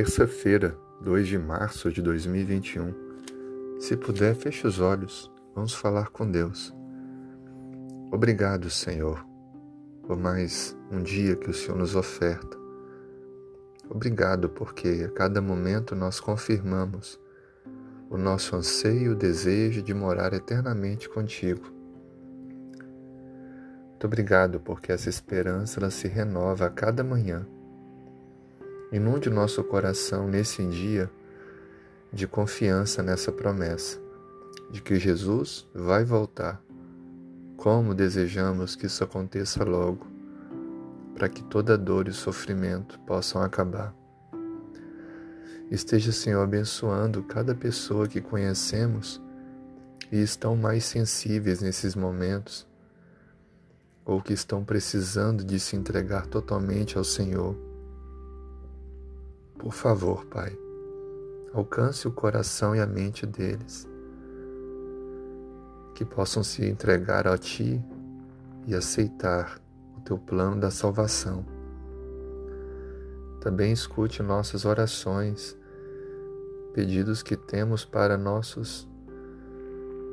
Terça-feira, 2 de março de 2021. Se puder, feche os olhos. Vamos falar com Deus. Obrigado, Senhor, por mais um dia que o Senhor nos oferta. Obrigado porque a cada momento nós confirmamos o nosso anseio e o desejo de morar eternamente contigo. Muito obrigado porque essa esperança ela se renova a cada manhã Inunde o nosso coração nesse dia de confiança nessa promessa, de que Jesus vai voltar. Como desejamos que isso aconteça logo, para que toda dor e sofrimento possam acabar. Esteja, Senhor, abençoando cada pessoa que conhecemos e estão mais sensíveis nesses momentos, ou que estão precisando de se entregar totalmente ao Senhor por favor, Pai, alcance o coração e a mente deles, que possam se entregar a Ti e aceitar o Teu plano da salvação. Também escute nossas orações, pedidos que temos para nossos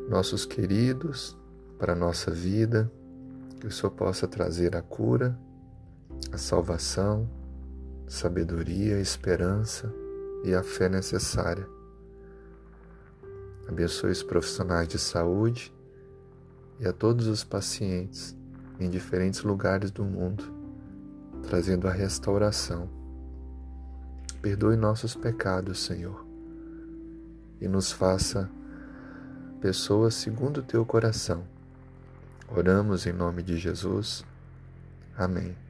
nossos queridos, para nossa vida, que o Senhor possa trazer a cura, a salvação, sabedoria, esperança e a fé necessária. Abençoe os profissionais de saúde e a todos os pacientes em diferentes lugares do mundo, trazendo a restauração. Perdoe nossos pecados, Senhor, e nos faça pessoas segundo o teu coração. Oramos em nome de Jesus. Amém.